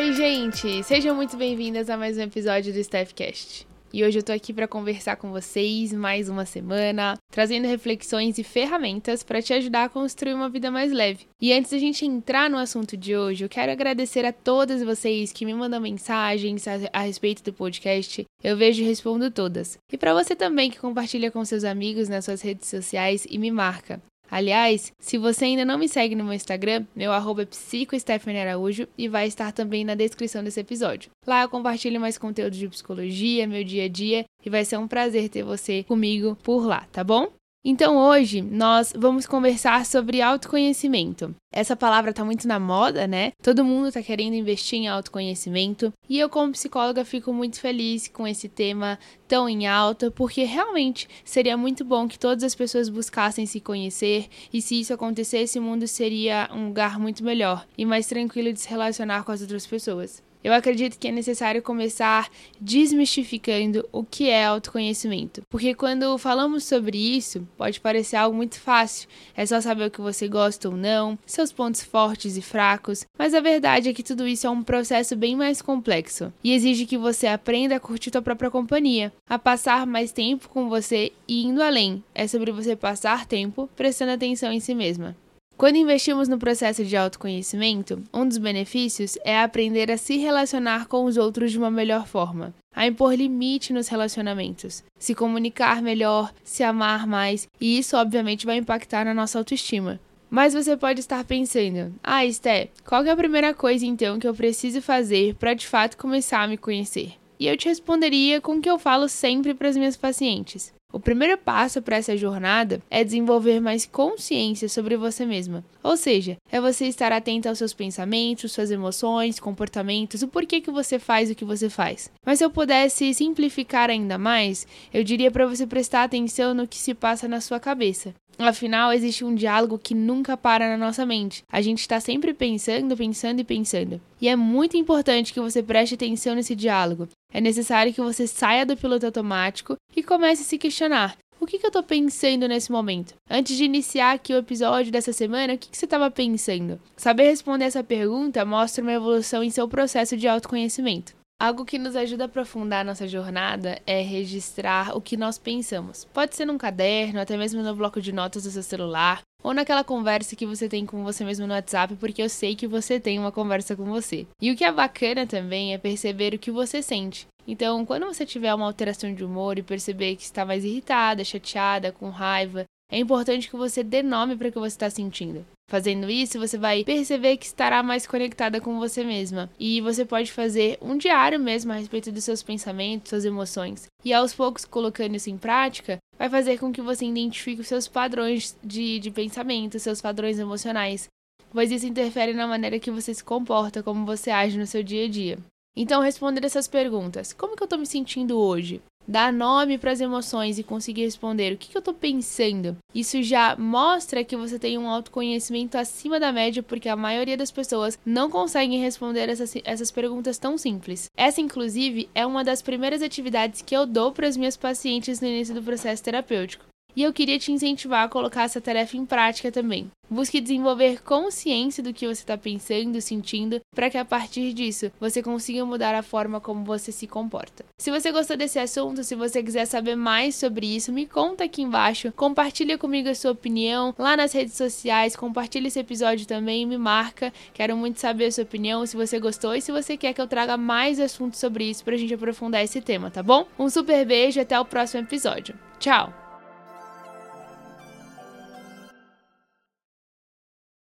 Oi, gente! Sejam muito bem-vindas a mais um episódio do Staffcast. E hoje eu tô aqui para conversar com vocês mais uma semana, trazendo reflexões e ferramentas para te ajudar a construir uma vida mais leve. E antes da gente entrar no assunto de hoje, eu quero agradecer a todas vocês que me mandam mensagens a, a respeito do podcast. Eu vejo e respondo todas. E para você também que compartilha com seus amigos nas suas redes sociais e me marca. Aliás, se você ainda não me segue no meu Instagram, meu arroba é Araújo e vai estar também na descrição desse episódio. Lá eu compartilho mais conteúdo de psicologia, meu dia a dia e vai ser um prazer ter você comigo por lá, tá bom? Então hoje nós vamos conversar sobre autoconhecimento. Essa palavra está muito na moda, né? Todo mundo está querendo investir em autoconhecimento e eu, como psicóloga, fico muito feliz com esse tema tão em alta, porque realmente seria muito bom que todas as pessoas buscassem se conhecer e se isso acontecesse, o mundo seria um lugar muito melhor e mais tranquilo de se relacionar com as outras pessoas. Eu acredito que é necessário começar desmistificando o que é autoconhecimento, porque quando falamos sobre isso, pode parecer algo muito fácil, é só saber o que você gosta ou não, seus pontos fortes e fracos, mas a verdade é que tudo isso é um processo bem mais complexo e exige que você aprenda a curtir sua própria companhia, a passar mais tempo com você e indo além. É sobre você passar tempo prestando atenção em si mesma. Quando investimos no processo de autoconhecimento, um dos benefícios é aprender a se relacionar com os outros de uma melhor forma, a impor limite nos relacionamentos, se comunicar melhor, se amar mais, e isso obviamente vai impactar na nossa autoestima. Mas você pode estar pensando: "Ah, Esté, qual é a primeira coisa então que eu preciso fazer para de fato começar a me conhecer?" E eu te responderia com o que eu falo sempre para as minhas pacientes. O primeiro passo para essa jornada é desenvolver mais consciência sobre você mesma. Ou seja, é você estar atento aos seus pensamentos, suas emoções, comportamentos, o porquê que você faz o que você faz. Mas se eu pudesse simplificar ainda mais, eu diria para você prestar atenção no que se passa na sua cabeça. Afinal, existe um diálogo que nunca para na nossa mente. A gente está sempre pensando, pensando e pensando. E é muito importante que você preste atenção nesse diálogo. É necessário que você saia do piloto automático e comece a se questionar. O que, que eu estou pensando nesse momento? Antes de iniciar aqui o episódio dessa semana, o que, que você estava pensando? Saber responder essa pergunta mostra uma evolução em seu processo de autoconhecimento. Algo que nos ajuda a aprofundar nossa jornada é registrar o que nós pensamos. Pode ser num caderno, até mesmo no bloco de notas do seu celular, ou naquela conversa que você tem com você mesmo no WhatsApp, porque eu sei que você tem uma conversa com você. E o que é bacana também é perceber o que você sente. Então, quando você tiver uma alteração de humor e perceber que está mais irritada, chateada, com raiva, é importante que você dê nome para o que você está sentindo. Fazendo isso, você vai perceber que estará mais conectada com você mesma. E você pode fazer um diário mesmo a respeito dos seus pensamentos, suas emoções. E aos poucos, colocando isso em prática, vai fazer com que você identifique os seus padrões de, de pensamento, seus padrões emocionais. Pois isso interfere na maneira que você se comporta, como você age no seu dia a dia. Então, responder essas perguntas: como que eu estou me sentindo hoje? Dar nome para as emoções e conseguir responder o que, que eu estou pensando, isso já mostra que você tem um autoconhecimento acima da média, porque a maioria das pessoas não conseguem responder essas, essas perguntas tão simples. Essa, inclusive, é uma das primeiras atividades que eu dou para as minhas pacientes no início do processo terapêutico. E eu queria te incentivar a colocar essa tarefa em prática também. Busque desenvolver consciência do que você está pensando, sentindo, para que a partir disso você consiga mudar a forma como você se comporta. Se você gostou desse assunto, se você quiser saber mais sobre isso, me conta aqui embaixo, compartilha comigo a sua opinião lá nas redes sociais, compartilha esse episódio também, me marca. Quero muito saber a sua opinião, se você gostou e se você quer que eu traga mais assuntos sobre isso para a gente aprofundar esse tema, tá bom? Um super beijo e até o próximo episódio. Tchau!